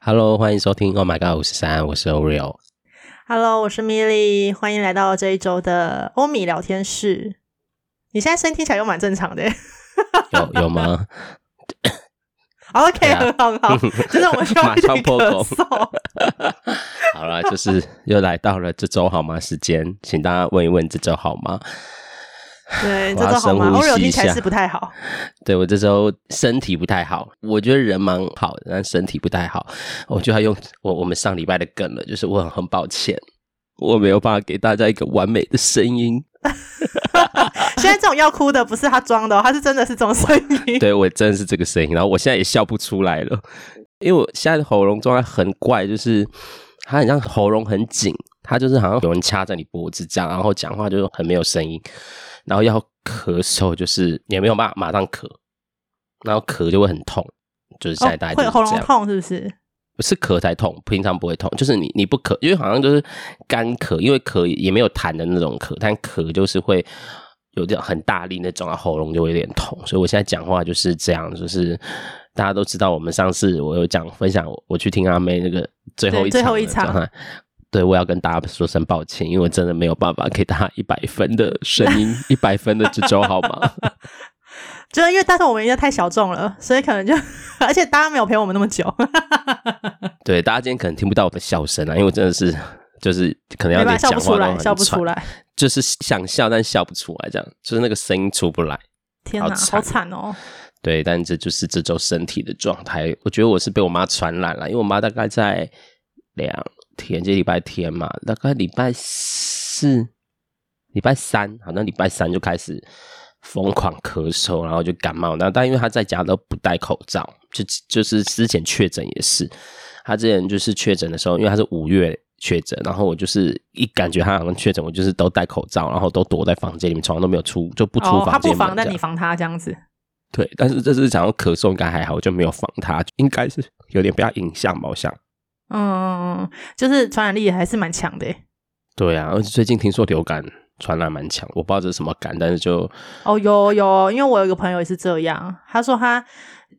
Hello，欢迎收听 Oh My God 五十三，我是 Oreo。Hello，我是 Milly，欢迎来到这一周的欧米聊天室。你现在声音听起来又蛮正常的，有有吗？OK，、啊、很好很好，就是我们需要 马上破口。好了，就是又来到了这周好吗时间，请大家问一问这周好吗？对，这周好吗？Oreo 听起来是不太好。对，我这周身体不太好，我觉得人蛮好的，但身体不太好。我就要用我我们上礼拜的梗了，就是我很很抱歉，我没有办法给大家一个完美的声音。现在这种要哭的不是他装的，他是真的是这种声音。对，我真的是这个声音，然后我现在也笑不出来了，因为我现在的喉咙状态很怪，就是它很像喉咙很紧，它就是好像有人掐在你脖子这样，然后讲话就很没有声音。然后要咳嗽，就是也没有办法马上咳，然后咳就会很痛，就是现在大家、哦、会喉咙痛是不是？不是咳才痛，平常不会痛，就是你你不咳，因为好像就是干咳，因为咳也没有痰的那种咳，但咳就是会有点很大力那种，喉咙就会有点痛，所以我现在讲话就是这样，就是大家都知道，我们上次我有讲分享我，我去听阿妹那个最后一场，最后一场。对，我要跟大家说声抱歉，因为我真的没有办法给大家一百分的声音，一百分的这 周好吗？就是因为但是我们应该太小众了，所以可能就而且大家没有陪我们那么久。对，大家今天可能听不到我的笑声啊，因为我真的是就是可能要讲话笑不出来，笑不出来，就是想笑但笑不出来，这样就是那个声音出不来。天哪，好惨哦！对，但这就是这周身体的状态。我觉得我是被我妈传染了，因为我妈大概在两。天，这礼拜天嘛，大概礼拜四、礼拜三，好像礼拜三就开始疯狂咳嗽，然后就感冒。然后，但因为他在家都不戴口罩，就就是之前确诊也是，他之前就是确诊的时候，因为他是五月确诊，然后我就是一感觉他好像确诊，我就是都戴口罩，然后都躲在房间里面，从来都没有出，就不出房间。哦，他不防，但你防他这样子。对，但是这次想要咳嗽应该还好，我就没有防他，应该是有点被他影响吧，我想。嗯，就是传染力还是蛮强的。对啊，而且最近听说流感传染蛮强，我不知道这是什么感，但是就哦，有有，因为我有一个朋友也是这样，他说他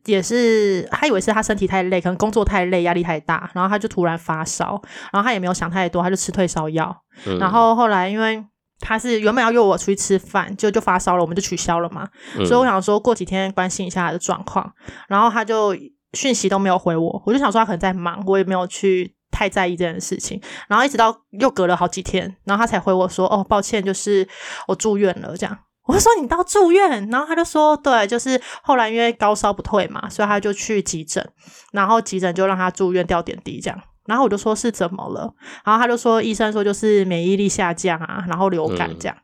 也是，他以为是他身体太累，可能工作太累，压力太大，然后他就突然发烧，然后他也没有想太多，他就吃退烧药，嗯、然后后来因为他是原本要约我出去吃饭，就就发烧了，我们就取消了嘛，嗯、所以我想说过几天关心一下他的状况，然后他就。讯息都没有回我，我就想说他可能在忙，我也没有去太在意这件事情。然后一直到又隔了好几天，然后他才回我说：“哦，抱歉，就是我住院了。”这样，我就说：“你到住院？”然后他就说：“对，就是后来因为高烧不退嘛，所以他就去急诊，然后急诊就让他住院吊点滴这样。”然后我就说：“是怎么了？”然后他就说：“医生说就是免疫力下降啊，然后流感这样。嗯”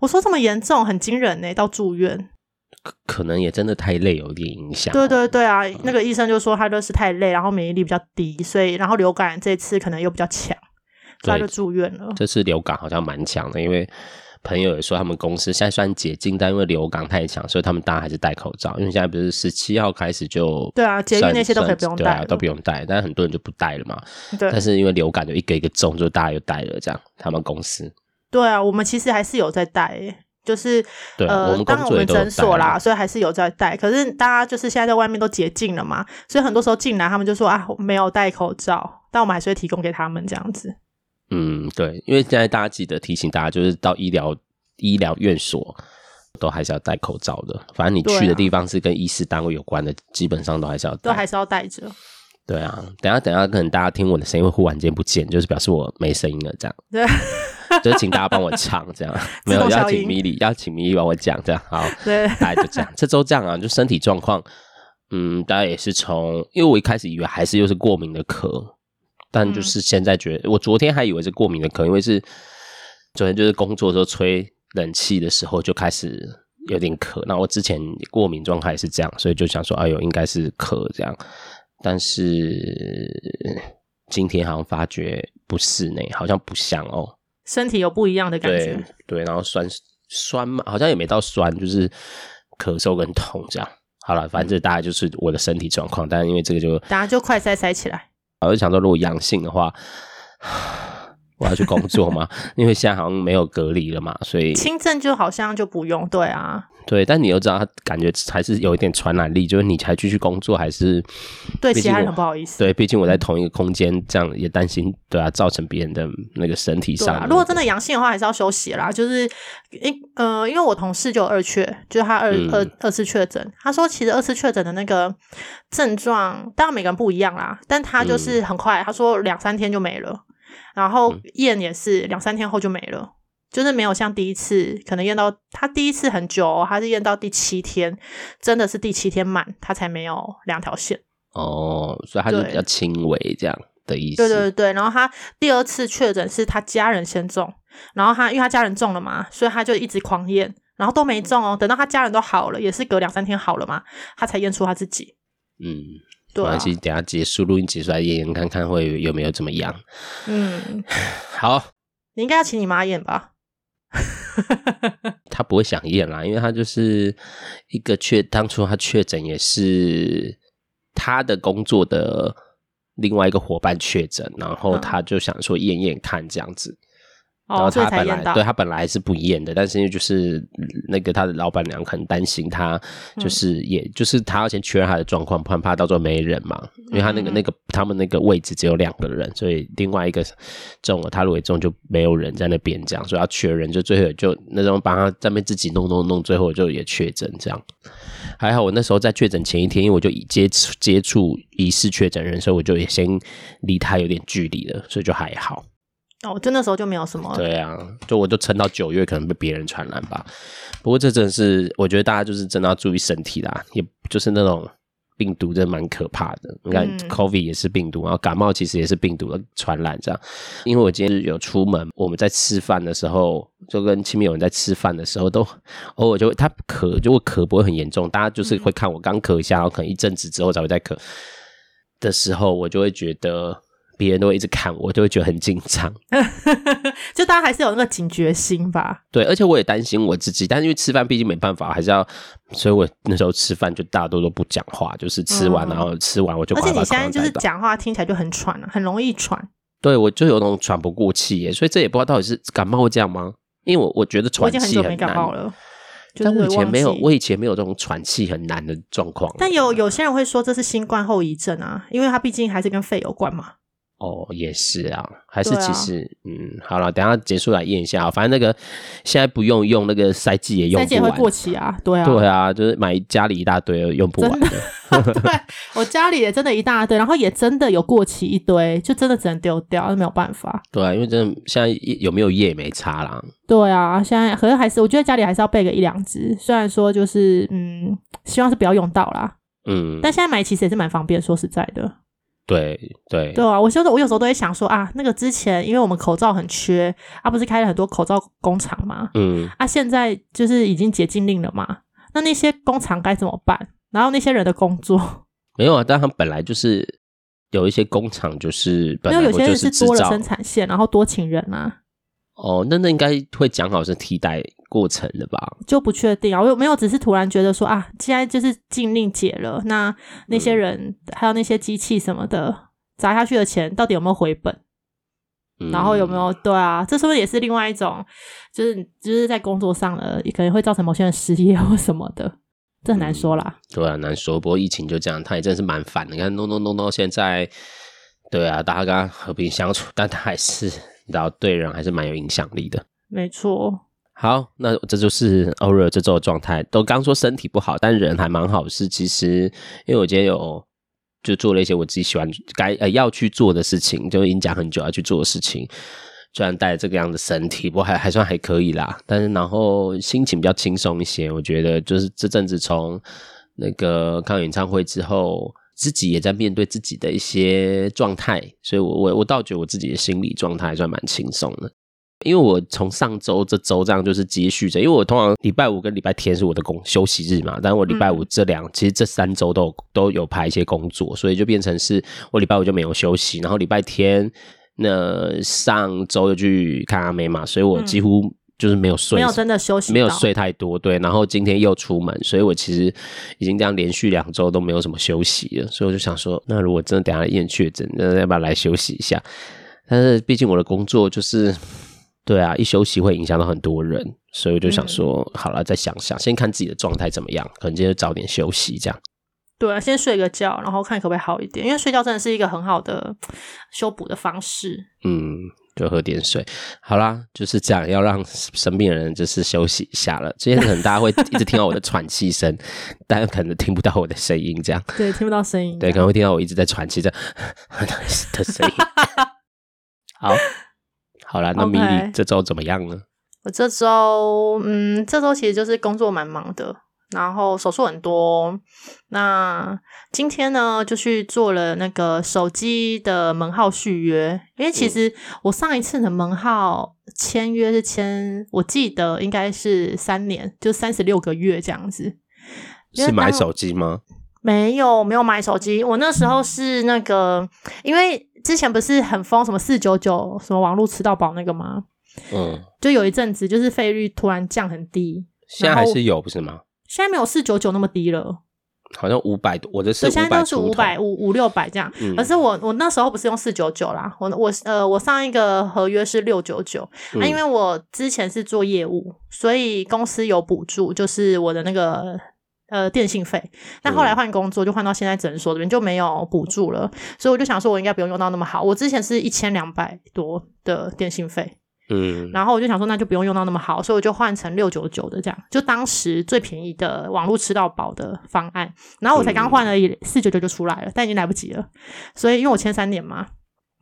我说：“这么严重，很惊人呢，到住院。”可能也真的太累，有点影响。对对对啊，嗯、那个医生就说他就是太累，然后免疫力比较低，所以然后流感这次可能又比较强，所以他就住院了。这次流感好像蛮强的，因为朋友也说他们公司现在算解禁，但因为流感太强，所以他们大家还是戴口罩。因为现在不是十七号开始就对啊，捷运那些都可以不用戴，啊，都不用戴，但是很多人就不戴了嘛。对，但是因为流感就一个一个中，就大家又戴了，这样他们公司。对啊，我们其实还是有在戴。就是呃，当然我们诊所啦，所以还是有在戴。可是大家就是现在在外面都解禁了嘛，所以很多时候进来他们就说啊，没有戴口罩，但我们还是会提供给他们这样子。嗯，对，因为现在大家记得提醒大家，就是到医疗医疗院所都还是要戴口罩的。反正你去的地方是跟医师单位有关的，基本上都还是要戴，都还是要戴着。对啊，等下等下，可能大家听我的声音会忽然间不见，就是表示我没声音了，这样。对。就是请大家帮我唱，这样 没有邀请米莉，邀请米莉帮我讲，这样好，对，大家就这样。这周这样啊，就身体状况，嗯，大家也是从，因为我一开始以为还是又是过敏的咳，但就是现在觉得，嗯、我昨天还以为是过敏的咳，因为是昨天就是工作的时候吹冷气的时候就开始有点咳，那我之前过敏状态是这样，所以就想说，哎呦，应该是咳这样，但是今天好像发觉不是呢，好像不像哦。身体有不一样的感觉，对，对，然后酸酸嘛，好像也没到酸，就是咳嗽跟痛这样。好了，反正这大概就是我的身体状况。但是因为这个就，大家就快塞塞起来。我就想说，如果阳性的话，我要去工作嘛？因为现在好像没有隔离了嘛，所以轻症就好像就不用。对啊，对，但你又知道，他感觉还是有一点传染力，就是你还继续工作，还是对其他人很不好意思。对，毕竟我在同一个空间，这样也担心，对啊，造成别人的那个身体上、那个。如果真的阳性的话，还是要休息啦。就是，因呃，因为我同事就有二确，就是他二、嗯、二二次确诊，他说其实二次确诊的那个症状，当然每个人不一样啦，但他就是很快，嗯、他说两三天就没了。然后验也是两三天后就没了，就是没有像第一次可能验到他第一次很久，哦，他是验到第七天，真的是第七天满他才没有两条线哦，所以他就比较轻微这样的意思。对对对，然后他第二次确诊是他家人先中，然后他因为他家人中了嘛，所以他就一直狂验，然后都没中哦，等到他家人都好了，也是隔两三天好了嘛，他才验出他自己。嗯。没关系，等下结束录音结束来验验看看会有没有怎么样。嗯，好，你应该要请你妈验吧？他不会想验啦，因为他就是一个确，当初他确诊也是他的工作的另外一个伙伴确诊，然后他就想说验验看这样子。然后他本来、哦、对他本来是不验的，但是因为就是那个他的老板娘很担心他，就是也、嗯、就是他要先确认他的状况，不然怕到时候没人嘛。因为他那个那个他们那个位置只有两个人，所以另外一个中了，他如果中就没有人在那边这样，所以要确认，就最后就那种帮他在那边自己弄弄弄，最后就也确诊这样。还好我那时候在确诊前一天，因为我就已接触接触疑似确诊人，所以我就也先离他有点距离了，所以就还好。哦，就那时候就没有什么。对啊，就我就撑到九月，可能被别人传染吧。不过这真的是，我觉得大家就是真的要注意身体啦，也就是那种病毒真的蛮可怕的。你看、嗯、，COVID 也是病毒，然后感冒其实也是病毒的传染这样。因为我今天有出门，我们在吃饭的时候，就跟亲密友人在吃饭的时候，都偶尔就会他咳，就会咳不会很严重，大家就是会看我刚咳一下，然后可能一阵子之后才会再咳的时候，我就会觉得。别人都会一直看我，就会觉得很紧张。就大家还是有那个警觉心吧。对，而且我也担心我自己，但是因为吃饭毕竟没办法，还是要，所以我那时候吃饭就大多都不讲话，就是吃完、嗯、然后吃完我就。而且你现在就是讲话听起来就很喘啊，很容易喘。对，我就有那种喘不过气耶，所以这也不知道到底是感冒会这样吗？因为我我觉得喘气很难。我已经很久没感冒了，但我以前没有，我以前没有这种喘气很难的状况。但有有些人会说这是新冠后遗症啊，因为它毕竟还是跟肺有关嘛。哦，也是啊，还是其实，啊、嗯，好了，等一下结束来验一下，反正那个现在不用用那个筛剂也用不完，会过期啊，对啊，对啊，就是买家里一大堆用不完的，的对我家里也真的一大堆，然后也真的有过期一堆，就真的只能丢掉，没有办法。对啊，因为真的现在有没有液也没差啦。对啊，现在可是还是我觉得家里还是要备个一两支，虽然说就是嗯，希望是不要用到啦，嗯，但现在买其实也是蛮方便，说实在的。对对对啊！我有时候我有时候都会想说啊，那个之前因为我们口罩很缺啊，不是开了很多口罩工厂嘛，嗯，啊，现在就是已经解禁令了嘛，那那些工厂该怎么办？然后那些人的工作 没有啊，但他们本来就是有一些工厂，就是本来有些人是多了生产线，然后多请人啊。哦，那那应该会讲好是替代过程的吧？就不确定啊，我有没有只是突然觉得说啊，现在就是禁令解了，那那些人、嗯、还有那些机器什么的砸下去的钱到底有没有回本？嗯、然后有没有对啊？这是不是也是另外一种，就是就是在工作上了，也可能会造成某些人失业或什么的，这很难说啦。嗯、对啊，难说。不过疫情就这样，他也真是蛮烦的。你看，弄弄弄到现在，对啊，大家跟他和平相处，但他还是。然后对人还是蛮有影响力的，没错。好，那这就是欧瑞这周的状态。都刚说身体不好，但人还蛮好。是其实，因为我今天有就做了一些我自己喜欢该呃要去做的事情，就已经讲很久要去做的事情。虽然带这个样的身体，不过还还算还可以啦。但是然后心情比较轻松一些。我觉得就是这阵子从那个看演唱会之后。自己也在面对自己的一些状态，所以我我我倒觉得我自己的心理状态还算蛮轻松的，因为我从上周这周这样就是接续着，因为我通常礼拜五跟礼拜天是我的工休息日嘛，但我礼拜五这两、嗯、其实这三周都有都有排一些工作，所以就变成是我礼拜五就没有休息，然后礼拜天那上周又去看阿妹嘛，所以我几乎、嗯。就是没有睡，没有真的休息，没有睡太多，对。然后今天又出门，所以我其实已经这样连续两周都没有什么休息了。所以我就想说，那如果真的等下验确诊，那要不要来休息一下？但是毕竟我的工作就是，对啊，一休息会影响到很多人，所以我就想说，嗯、好了，再想想，先看自己的状态怎么样，可能今天就早点休息这样。对啊，先睡个觉，然后看可不可以好一点，因为睡觉真的是一个很好的修补的方式。嗯。就喝点水，好啦，就是这样，要让生病的人就是休息一下了。今天可能大家会一直听到我的喘气声，但可能听不到我的声音，这样。对，听不到声音。对，可能会听到我一直在喘气这样 的声音。好，好啦，那米莉这周怎么样呢.我这周，嗯，这周其实就是工作蛮忙的。然后手术很多，那今天呢就去做了那个手机的门号续约，因为其实我上一次的门号签约是签，我记得应该是三年，就三十六个月这样子。是买手机吗？没有，没有买手机。我那时候是那个，因为之前不是很疯什么四九九什么网络吃到饱那个吗？嗯，就有一阵子就是费率突然降很低，现在还是有不是吗？现在没有四九九那么低了，好像五百多，我的是现在都是五百五五六百这样。嗯、可是我我那时候不是用四九九啦，我我呃我上一个合约是六九九，那因为我之前是做业务，所以公司有补助，就是我的那个呃电信费。但后来换工作就换到现在诊所这边就没有补助了，所以我就想说我应该不用用到那么好。我之前是一千两百多的电信费。嗯，然后我就想说，那就不用用到那么好，所以我就换成六九九的这样，就当时最便宜的网络吃到饱的方案。然后我才刚换了四九九就出来了，但已经来不及了。所以因为我签三年嘛，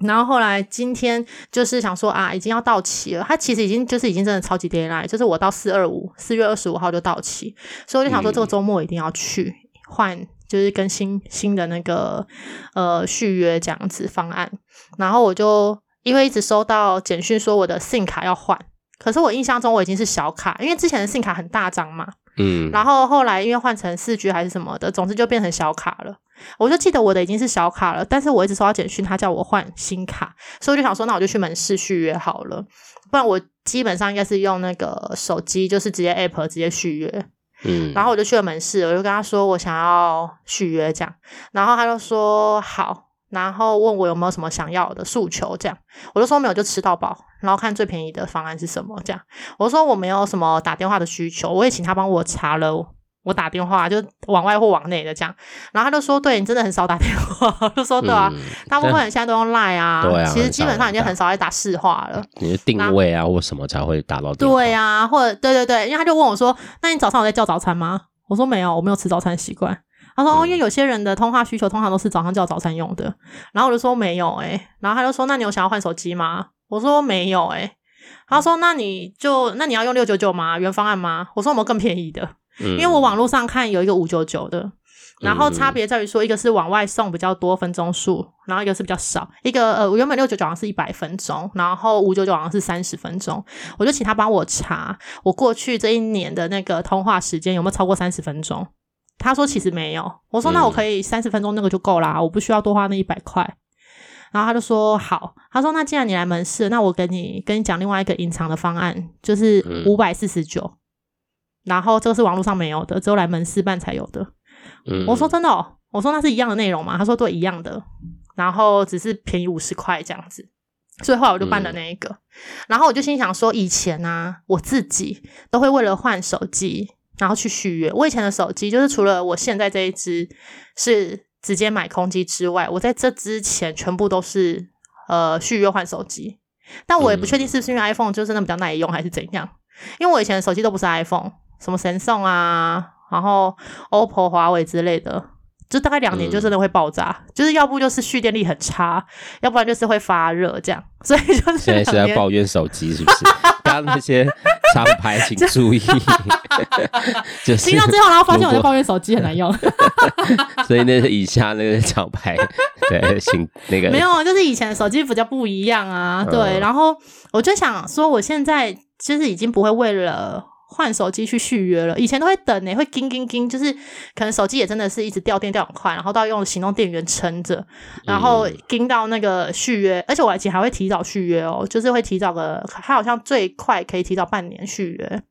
然后后来今天就是想说啊，已经要到期了。它其实已经就是已经真的超级 deadline，就是我到四二五四月二十五号就到期，所以我就想说这个周末一定要去换，就是更新新的那个呃续约这样子方案。然后我就。因为一直收到简讯说我的 SIM 卡要换，可是我印象中我已经是小卡，因为之前的 SIM 卡很大张嘛，嗯，然后后来因为换成四 G 还是什么的，总之就变成小卡了。我就记得我的已经是小卡了，但是我一直收到简讯，他叫我换新卡，所以我就想说，那我就去门市续约好了，不然我基本上应该是用那个手机，就是直接 App 直接续约，嗯，然后我就去了门市，我就跟他说我想要续约这样，然后他就说好。然后问我有没有什么想要的诉求，这样。我就说没有，就吃到饱，然后看最便宜的方案是什么，这样。我说我没有什么打电话的需求，我也请他帮我查了，我打电话就往外或往内的这样，然后他就说，对你真的很少打电话，我就说对啊，嗯、大部分人现在都用 Line 啊，对啊，其实基本上已经很少在打市话了，你的定位啊或什么才会打到电话，对啊，或者对对对，因为他就问我说，那你早上有在叫早餐吗？我说没有，我没有吃早餐习惯。他说：“哦，因为有些人的通话需求通常都是早上叫早餐用的。”然后我就说：“没有哎。”然后他就说：“那你有想要换手机吗？”我说：“没有哎。”他说：“那你就那你要用六九九吗？原方案吗？”我说：“有没有更便宜的？因为我网络上看有一个五九九的，然后差别在于说一个是往外送比较多分钟数，然后一个是比较少。一个呃，我原本六九九好像是一百分钟，然后五九九好像是三十分钟。我就请他帮我查，我过去这一年的那个通话时间有没有超过三十分钟。他说其实没有，我说那我可以三十分钟那个就够啦，嗯、我不需要多花那一百块。然后他就说好，他说那既然你来门市，那我跟你跟你讲另外一个隐藏的方案，就是五百四十九，然后这个是网络上没有的，只有来门市办才有的。嗯、我说真的哦，我说那是一样的内容嘛？他说对，一样的，然后只是便宜五十块这样子。所以后来我就办了那一个，嗯、然后我就心想说，以前呢、啊，我自己都会为了换手机。然后去续约。我以前的手机就是除了我现在这一只是直接买空机之外，我在这之前全部都是呃续约换手机。但我也不确定是不是因为 iPhone 就是那比较耐用还是怎样。因为我以前的手机都不是 iPhone，什么神送啊，然后 OPPO、华为之类的，就大概两年就真的会爆炸，嗯、就是要不就是蓄电力很差，要不然就是会发热这样。所以就是现在是在抱怨手机是不是？刚刚那些。厂牌请 注意，就是听到最后，然后发现我在抱怨手机很难用，所以那是以下那个厂牌，对，请那个没有，就是以前的手机比较不一样啊，对，然后我就想说，我现在其实已经不会为了。换手机去续约了，以前都会等呢、欸，会叮叮叮，就是可能手机也真的是一直掉电掉很快，然后都要用行动电源撑着，然后叮到那个续约，嗯、而且我以前还会提早续约哦，就是会提早个，它好像最快可以提早半年续约，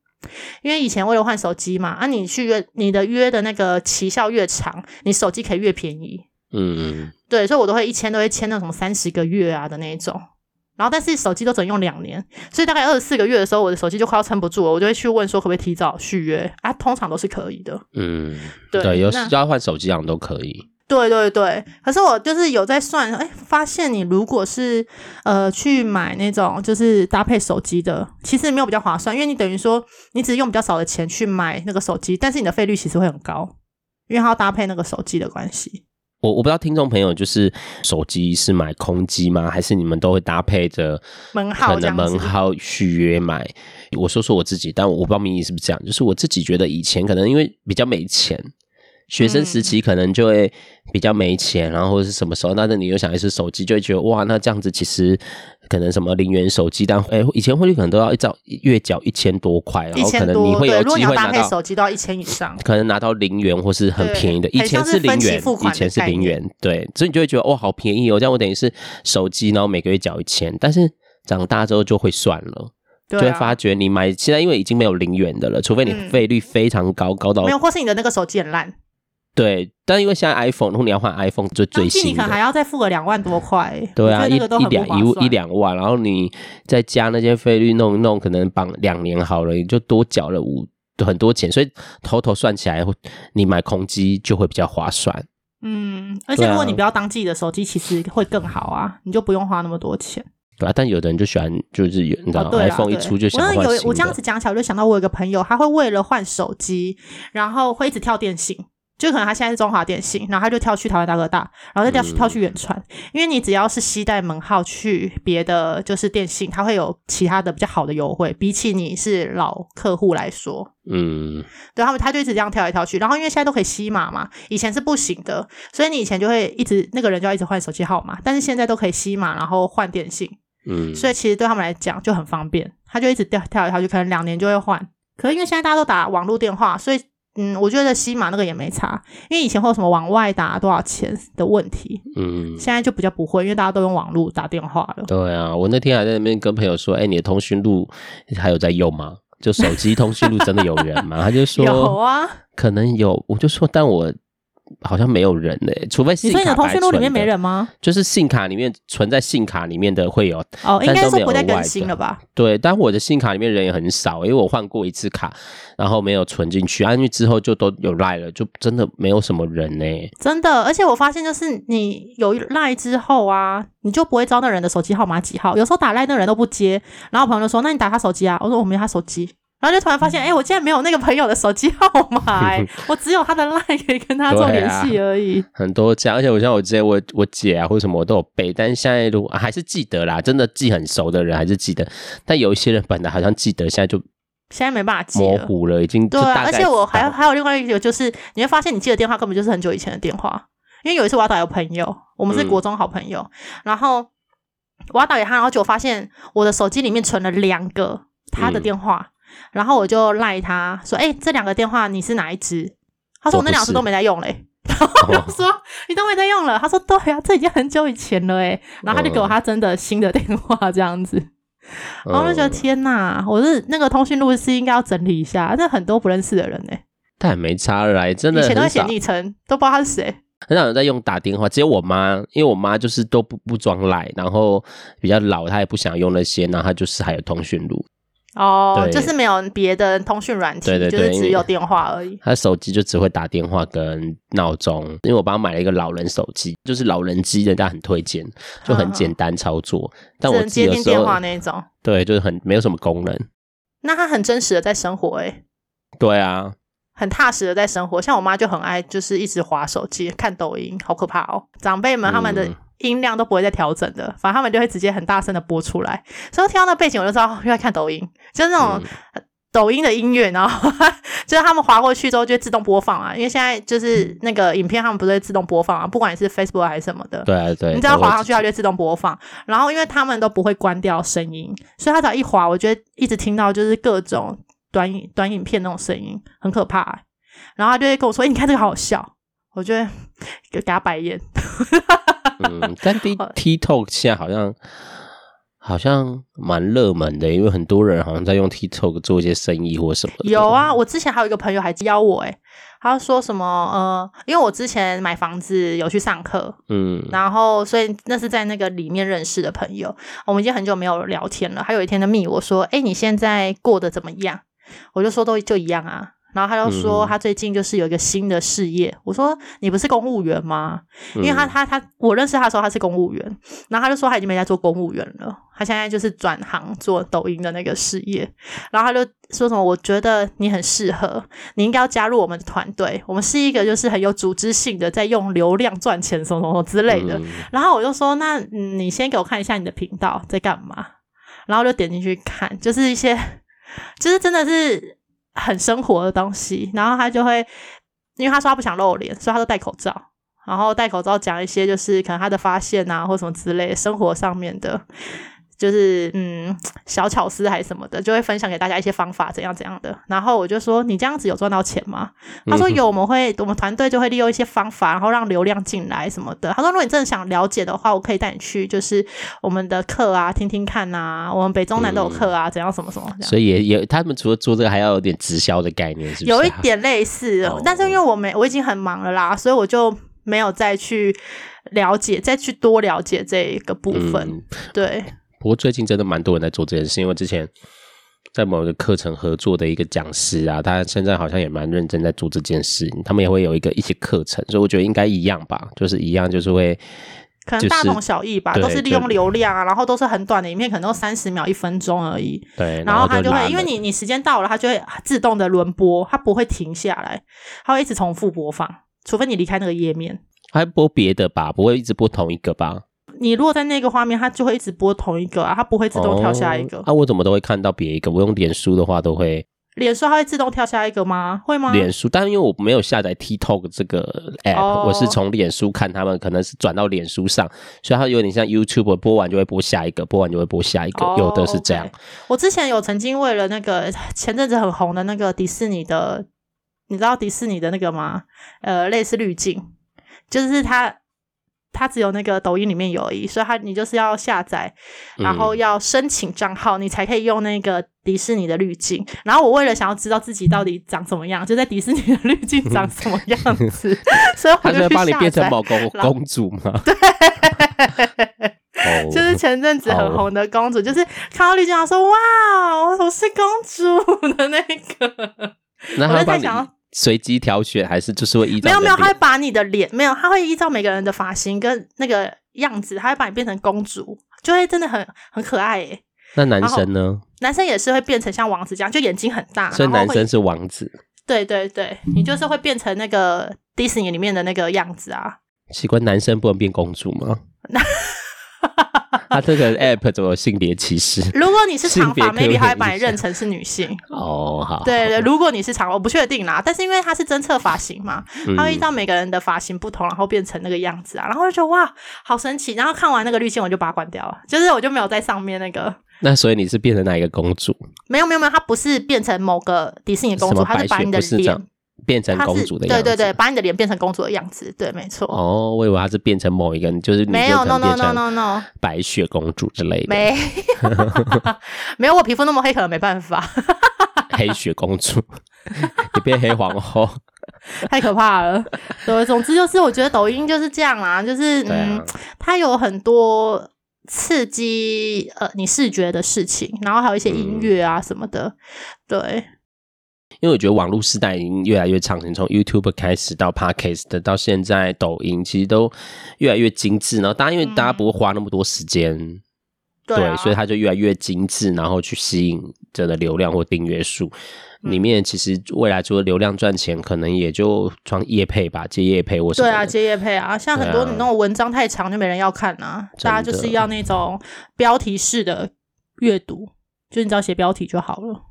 因为以前为了换手机嘛，啊，你续约你的约的那个期效越长，你手机可以越便宜，嗯，对，所以我都会一签都会签那种三十个月啊的那一种。然后但是手机都只能用两年，所以大概二十四个月的时候，我的手机就快要撑不住了，我就会去问说可不可以提早续约啊？通常都是可以的。嗯，对，对有要换手机这样都可以。对对对，可是我就是有在算，哎，发现你如果是呃去买那种就是搭配手机的，其实没有比较划算，因为你等于说你只是用比较少的钱去买那个手机，但是你的费率其实会很高，因为它要搭配那个手机的关系。我我不知道听众朋友就是手机是买空机吗？还是你们都会搭配着门号可能门号续约买？我说说我自己，但我不知道明义是不是这样。就是我自己觉得以前可能因为比较没钱，学生时期可能就会比较没钱，嗯、然后或者是什么时候，那你又想一次手机，就会觉得哇，那这样子其实。可能什么零元手机，但哎，以前汇率可能都要一兆月缴一千多块，然后可能你会有机会拿到手机都要一千以上，可能拿到零元或是很便宜的，以前是零元，以前是零元，对，所以你就会觉得哇，好便宜哦，这样我等于是手机，然后每个月缴一千，但是长大之后就会算了，就会发觉你买现在因为已经没有零元的了，除非你费率非常高，高到没有，或是你的那个手机很烂。对，但因为现在 iPhone，如果你要换 iPhone，就最新的，你可能还要再付个两万多块。对啊，一一两一一两万，然后你再加那些费率弄一弄，可能绑两年好了，你就多缴了五很多钱，所以头头算起来，你买空机就会比较划算。嗯，而且如果你不要当季的手机，其实会更好啊，你就不用花那么多钱。对啊，但有的人就喜欢，就是有你知道、哦、，iPhone 一出就想换。我有我这样子讲起来，我就想到我有个朋友，他会为了换手机，然后会一直跳电信。就可能他现在是中华电信，然后他就跳去台湾大哥大，然后再跳去跳去远传，因为你只要是携带门号去别的就是电信，它会有其他的比较好的优惠，比起你是老客户来说，嗯，对，他们他就一直这样跳来跳去，然后因为现在都可以吸码嘛，以前是不行的，所以你以前就会一直那个人就要一直换手机号码，但是现在都可以吸码，然后换电信，嗯，所以其实对他们来讲就很方便，他就一直跳跳来跳去，可能两年就会换，可是因为现在大家都打网络电话，所以。嗯，我觉得西马那个也没差，因为以前会有什么往外打多少钱的问题，嗯，现在就比较不会，因为大家都用网络打电话了。对啊，我那天还在那边跟朋友说，哎、欸，你的通讯录还有在用吗？就手机通讯录真的有人吗？他就说 有啊，可能有。我就说，但我。好像没有人嘞、欸，除非信卡。你说你的通讯录里面没人吗？就是信卡里面存在信卡里面的会有哦，应该是不再更新了吧？对，但我的信卡里面人也很少，因为我换过一次卡，然后没有存进去，安、啊、之后就都有赖了，就真的没有什么人呢、欸。真的，而且我发现就是你有赖之后啊，你就不会知道那人的手机号码几号，有时候打赖那人都不接，然后朋友就说：“那你打他手机啊？”我说：“我没他手机。”然后就突然发现，哎、欸，我竟然没有那个朋友的手机号码，哎，我只有他的 line 可以跟他做联系而已。啊、很多家，而且我像我之前我我姐啊或者什么我都有背，但是现在如果、啊、还是记得啦，真的记很熟的人还是记得，但有一些人本来好像记得，现在就现在没办法记模糊了，已经对、啊。而且我还还有另外一个，就是你会发现你记的电话根本就是很久以前的电话，因为有一次我要打给朋友，我们是国中好朋友，嗯、然后我要打给他，然后就发现我的手机里面存了两个他的电话。嗯然后我就赖他说：“哎，这两个电话你是哪一支？”他说：“我那两支都没在用嘞。”然后我就说：“你都没在用了？”他说：“对啊，这已经很久以前了哎。”然后他就给我他真的新的电话这样子。然后我就觉得天哪，我是那个通讯录是应该要整理一下，那很多不认识的人哎。但也没差来，真的。以前都会写昵称，都不知道他是谁。很少人在用打电话，只有我妈，因为我妈就是都不不装赖，然后比较老，她也不想用那些，然后她就是还有通讯录。哦，就是没有别的通讯软体，对对对，就是只有电话而已。他手机就只会打电话跟闹钟，因为我帮他买了一个老人手机，就是老人机，人家很推荐，就很简单操作。呵呵但我接听电话那一种，对，就是很没有什么功能。那他很真实的在生活，欸，诶对啊，很踏实的在生活。像我妈就很爱，就是一直划手机看抖音，好可怕哦。长辈们他们的。嗯音量都不会再调整的，反正他们就会直接很大声的播出来，所以听到那背景我就知道又在看抖音，就是那种抖音的音乐，然后 就是他们滑过去之后就会自动播放啊，因为现在就是那个影片他们不是会自动播放啊，不管你是 Facebook 还是什么的，对啊对，你只要滑上去它就会自动播放，然后因为他们都不会关掉声音，所以他只要一滑，我觉得一直听到就是各种短影短影片那种声音，很可怕欸，然后他就会跟我说，欸，你看这个好好笑，我觉得给他白眼。嗯，但 TikTok 现在好像好像蛮热门的，因为很多人好像在用 TikTok 做一些生意或什么的。有啊，我之前还有一个朋友还邀我，诶他说什么？呃，因为我之前买房子有去上课，嗯，然后所以那是在那个里面认识的朋友，我们已经很久没有聊天了。还有一天的密我说，诶，你现在过得怎么样？我就说都就一样啊。然后他就说他最近就是有一个新的事业。嗯、我说你不是公务员吗？因为他他他我认识他的时候他是公务员，然后他就说他已经没在做公务员了，他现在就是转行做抖音的那个事业。然后他就说什么，我觉得你很适合，你应该要加入我们的团队。我们是一个就是很有组织性的，在用流量赚钱什么什么之类的。嗯、然后我就说，那你先给我看一下你的频道在干嘛。然后就点进去看，就是一些就是真的是。很生活的东西，然后他就会，因为他说他不想露脸，所以他都戴口罩，然后戴口罩讲一些就是可能他的发现啊，或什么之类生活上面的。就是嗯，小巧思还是什么的，就会分享给大家一些方法，怎样怎样的。然后我就说，你这样子有赚到钱吗？他说有，我们会，我们团队就会利用一些方法，然后让流量进来什么的。他说，如果你真的想了解的话，我可以带你去，就是我们的课啊，听听看啊，我们北中南都有课啊，怎样什么什么。所以也也，他们除了做这个，还要有点直销的概念，是不是？有一点类似，哦、但是因为我没，我已经很忙了啦，所以我就没有再去了解，再去多了解这一个部分，嗯、对。不过最近真的蛮多人在做这件事，因为之前在某一个课程合作的一个讲师啊，他现在好像也蛮认真在做这件事。他们也会有一个一些课程，所以我觉得应该一样吧，就是一样，就是会可能大同小异吧，都是利用流量啊，然后都是很短的影片，可能都三十秒、一分钟而已。对，然后他就会因为你你时间到了，他就会自动的轮播，他不会停下来，他会一直重复播放，除非你离开那个页面。还播别的吧，不会一直播同一个吧？你如果在那个画面，它就会一直播同一个啊，它不会自动跳下一个。啊、我怎么都会看到别一个？我用脸书的话都会。脸书它会自动跳下一个吗？会吗？脸书，但是因为我没有下载 TikTok 这个 app，、哦、我是从脸书看他们，可能是转到脸书上，所以它有点像 YouTube，播完就会播下一个，播完就会播下一个，哦、有的是这样。Okay. 我之前有曾经为了那个前阵子很红的那个迪士尼的，你知道迪士尼的那个吗？呃，类似滤镜，就是它。它只有那个抖音里面有而已，所以它你就是要下载，然后要申请账号，嗯、你才可以用那个迪士尼的滤镜。然后我为了想要知道自己到底长什么样，就在迪士尼的滤镜长什么样子，嗯、所以我就去下载。他是帮你变成某公公主嘛？对，就是前阵子很红的公主，就是看到滤镜，然后说哇，我是公主的那个。那他在想。随机挑选还是就是会依照？没有没有，他会把你的脸没有，他会依照每个人的发型跟那个样子，他会把你变成公主，就会真的很很可爱诶。那男生呢？男生也是会变成像王子这样，就眼睛很大。所以男生是王子。对对对，你就是会变成那个迪士尼里面的那个样子啊。奇怪，男生不能变公主吗？他这个 app 怎么有性别歧视？如果你是长发，maybe 他会把你认成是女性。哦，好。对对，如果你是长，我不确定啦。但是因为它是侦测发型嘛，它会依照每个人的发型不同，然后变成那个样子啊。然后就觉得哇，好神奇。然后看完那个滤镜，我就把它关掉了，就是我就没有在上面那个。那所以你是变成哪一个公主？没有没有没有，它不是变成某个迪士尼公主，它是把你的脸。变成公主的样子，对对对，把你的脸变成公主的样子，对，没错。哦，我以为她是变成某一个，就是没有，no no no no no，白雪公主之类的，没，没有，我皮肤那么黑，可能没办法。黑雪公主，你变黑皇后，太可怕了。对，总之就是，我觉得抖音就是这样啦，就是嗯，它有很多刺激呃你视觉的事情，然后还有一些音乐啊什么的，对。因为我觉得网络时代已经越来越长，从 YouTube 开始到 Podcast 到现在抖音，其实都越来越精致。然后，大家因为大家不会花那么多时间，嗯、对，对啊、所以它就越来越精致，然后去吸引这的流量或订阅数。嗯、里面其实未来除了流量赚钱，可能也就装业配吧，接业配或什么。对啊，接业配啊，像很多你那种文章太长就没人要看啊，大家就是要那种标题式的阅读，就你只要写标题就好了。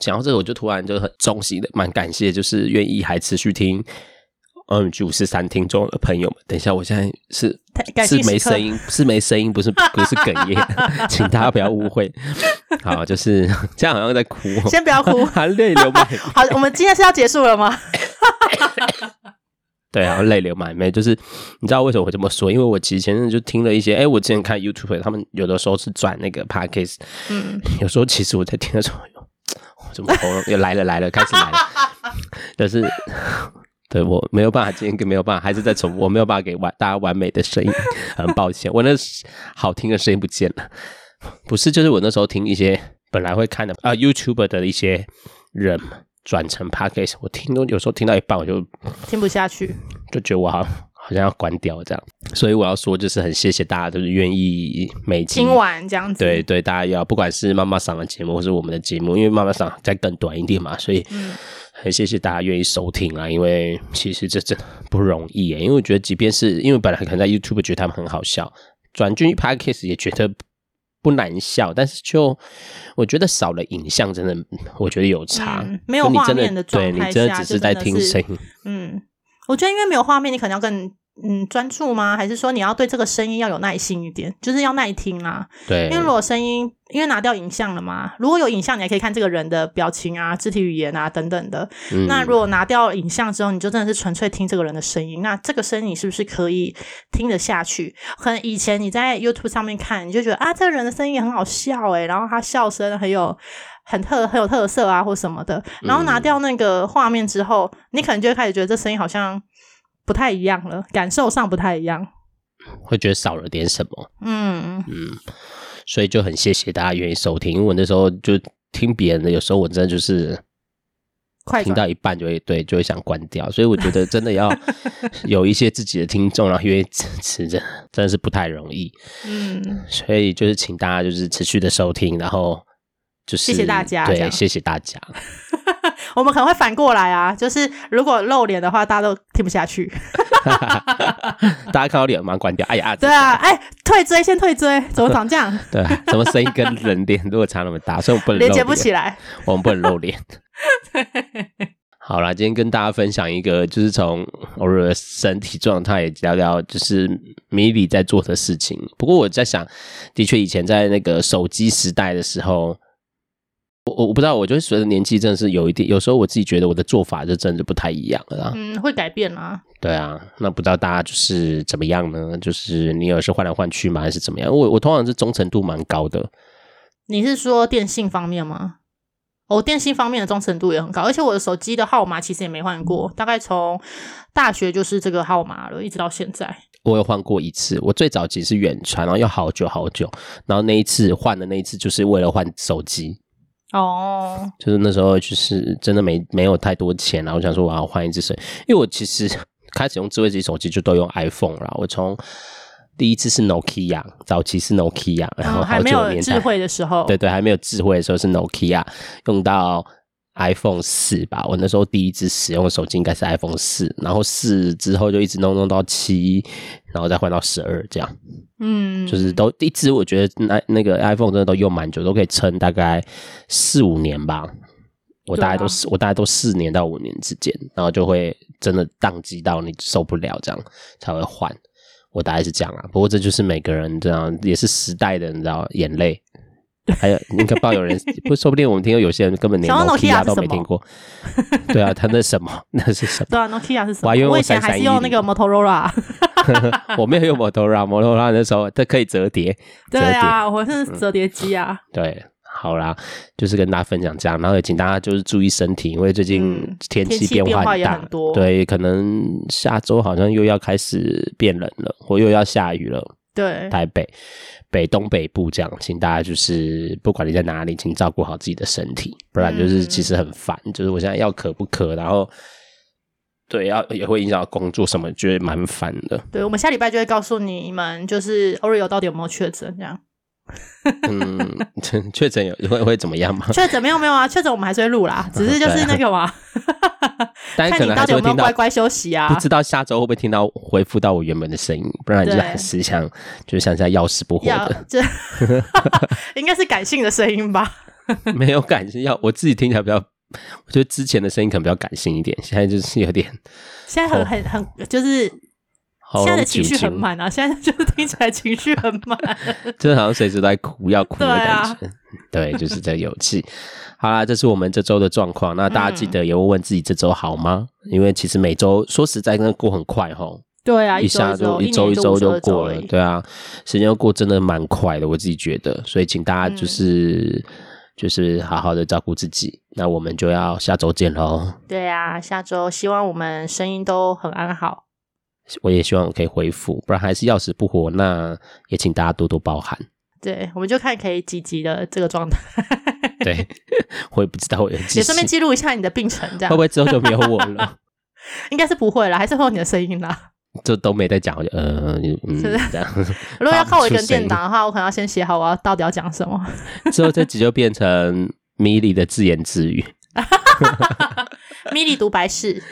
讲到这个，我就突然就很衷心的蛮感谢，就是愿意还持续听 OMG 五四三听众的朋友们。等一下，我现在是是没声音，是没声音，不是不是哽咽，请大家不要误会。好，就是这样，好像在哭。先不要哭，含泪流满。好，我们今天是要结束了吗？对啊，泪流满面。就是你知道为什么会这么说？因为我其实前阵就听了一些，哎，我之前看 YouTube，他们有的时候是转那个 Podcast，嗯，有时候其实我在听的时候，怎么喉咙又来了来了，开始来了，但是 对我没有办法，今天更没有办法，还是在重，我没有办法给完大家完美的声音，很抱歉，我那好听的声音不见了。不是，就是我那时候听一些本来会看的啊 YouTuber 的一些人。转成 Podcast，我听都有时候听到一半我就听不下去，就觉得我好像好像要关掉这样。所以我要说，就是很谢谢大家，都是愿意每集听完这样子。对对，大家要不管是妈妈桑的节目，或是我们的节目，因为妈妈桑再更短一点嘛，所以很谢谢大家愿意收听啊。因为其实这真的不容易耶，因为我觉得，即便是因为本来可能在 YouTube 觉得他们很好笑，转进 Podcast 也觉得。不难笑，但是就我觉得少了影像，真的我觉得有差。嗯、没有画面的对，你真的只是在听声音。嗯，我觉得因为没有画面，你可能要更。嗯，专注吗？还是说你要对这个声音要有耐心一点，就是要耐听啊？对，因为如果声音，因为拿掉影像了嘛，如果有影像，你还可以看这个人的表情啊、肢体语言啊等等的。嗯、那如果拿掉影像之后，你就真的是纯粹听这个人的声音，那这个声音你是不是可以听得下去？可能以前你在 YouTube 上面看，你就觉得啊，这个人的声音很好笑诶、欸，然后他笑声很有很特很有特色啊，或什么的。然后拿掉那个画面之后，嗯、你可能就会开始觉得这声音好像。不太一样了，感受上不太一样，会觉得少了点什么。嗯嗯，所以就很谢谢大家愿意收听。因为我那时候就听别人的，有时候我真的就是听到一半就会对，就会想关掉。所以我觉得真的要 有一些自己的听众，然后愿意支持，着真的是不太容易。嗯，所以就是请大家就是持续的收听，然后就是谢谢大家，对，谢谢大家。我们可能会反过来啊，就是如果露脸的话，大家都听不下去。大家看到脸马上关掉。哎呀，对啊，哎，退追先退追，怎么长这样？对，怎么声音跟人脸如果差那么大，所以我们不能连接不起来。我们不能露脸。好啦，今天跟大家分享一个，就是从我的身体状态也聊聊，就是米莉在做的事情。不过我在想，的确以前在那个手机时代的时候。我我不知道，我觉得随着年纪真的是有一点，有时候我自己觉得我的做法就真的不太一样了。嗯，会改变啊。对啊，那不知道大家就是怎么样呢？就是你有时换来换去吗？还是怎么样？我我通常是忠诚度蛮高的。你是说电信方面吗？哦，电信方面的忠诚度也很高，而且我的手机的号码其实也没换过，大概从大学就是这个号码了，一直到现在。我有换过一次，我最早其实是远传，然后要好久好久，然后那一次换的那一次就是为了换手机。哦，oh. 就是那时候就是真的没没有太多钱，然后我想说我要换一只手机，因为我其实开始用智慧型手机就都用 iPhone 了。我从第一次是 Nokia，早期是 Nokia，然后好久年代、哦、还没有智慧的时候，对对，还没有智慧的时候是 Nokia，用到。iPhone 四吧，我那时候第一支使用的手机应该是 iPhone 四，然后四之后就一直弄弄到七，然后再换到十二这样。嗯，就是都一直我觉得那那个 iPhone 真的都用蛮久，都可以撑大概四五年吧。我大概都是、啊、我大概都四年到五年之间，然后就会真的宕机到你受不了这样才会换。我大概是这样啊，不过这就是每个人这样，也是时代的你知道眼泪。还有，你可不知道有人不，说不定我们听到有些人根本连 Nokia 都没听过。对啊，他那什么？那是什么？对啊，Nokia 是什么？我，我以前还是用那个 Motorola。我没有用 Motorola，Motorola 那时候它可以折叠。对啊，我是折叠机啊。对，好啦，就是跟大家分享这样，然后也请大家就是注意身体，因为最近天气变化很大。对，可能下周好像又要开始变冷了，或又要下雨了。对，台北。北东北部这样，请大家就是不管你在哪里，请照顾好自己的身体，不然就是其实很烦。嗯、就是我现在要咳不咳，然后对，要也会影响到工作什么，觉得蛮烦的。对，我们下礼拜就会告诉你们，就是 Oreo 到底有没有确诊这样。嗯，确诊有会会怎么样吗？确诊没有没有啊，确诊我们还是会录啦，只是就是 那个嘛。但可能还是会听到乖乖休息啊，不知道下周会不会听到回复到我原本的声音，不然就还是像对就像在要死不活的，这 应该是感性的声音吧？没有感性，要我自己听起来比较，我觉得之前的声音可能比较感性一点，现在就是有点，现在很很很就是。现在的情绪很满啊，现在就是听起来情绪很满，就好像随时都在哭要哭的感觉。对，啊、对，就是在有气。好啦，这是我们这周的状况。那大家记得也问问自己这周好吗？嗯、因为其实每周说实在，真的过很快哈。对啊，一下就一周一周就过了。对啊，时间过真的蛮快的，我自己觉得。所以请大家就是、嗯、就是好好的照顾自己。那我们就要下周见喽。对啊，下周希望我们声音都很安好。我也希望我可以恢复，不然还是要死不活。那也请大家多多包涵。对，我们就看可以几集的这个状态。对，我也不知道我有几集。也顺便记录一下你的病程，这样会不会之后就没有我了？应该是不会了，还是会有你的声音啦。就都没在讲，我就呃嗯，是这样。如果要靠我一个人垫档的话，我可能要先写好我要到底要讲什么。之后这集就变成米莉的自言自语，米莉读白事。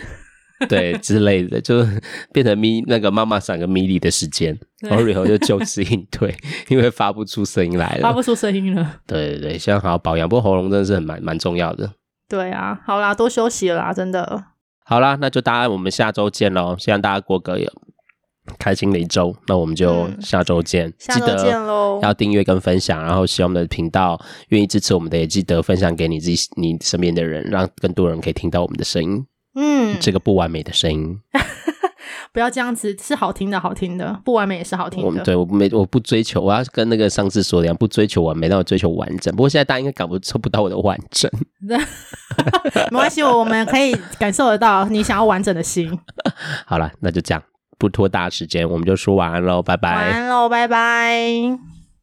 对，之类的，就变成咪那个妈妈桑跟咪莉的时间，然后以后就就此隐退，因为发不出声音来了，发不出声音了。对对对，希望好好保养，不过喉咙真的是很蛮蛮重要的。对啊，好啦，多休息了啦，真的。好啦，那就大家我们下周见喽，希望大家过个有开心的一周。那我们就下周见，嗯、记得要订阅跟分享，然后希望我们的频道愿意支持我们的，也记得分享给你自己、你身边的人，让更多人可以听到我们的声音。嗯，这个不完美的声音，不要这样子，是好听的，好听的，不完美也是好听的。我对我没，我不追求，我要跟那个上次说的一样，不追求完美，但我追求完整。不过现在大家应该感受不到我的完整，没关系，我们可以感受得到你想要完整的心。好了，那就这样，不拖大时间，我们就说晚安喽，拜拜，晚安喽，拜拜。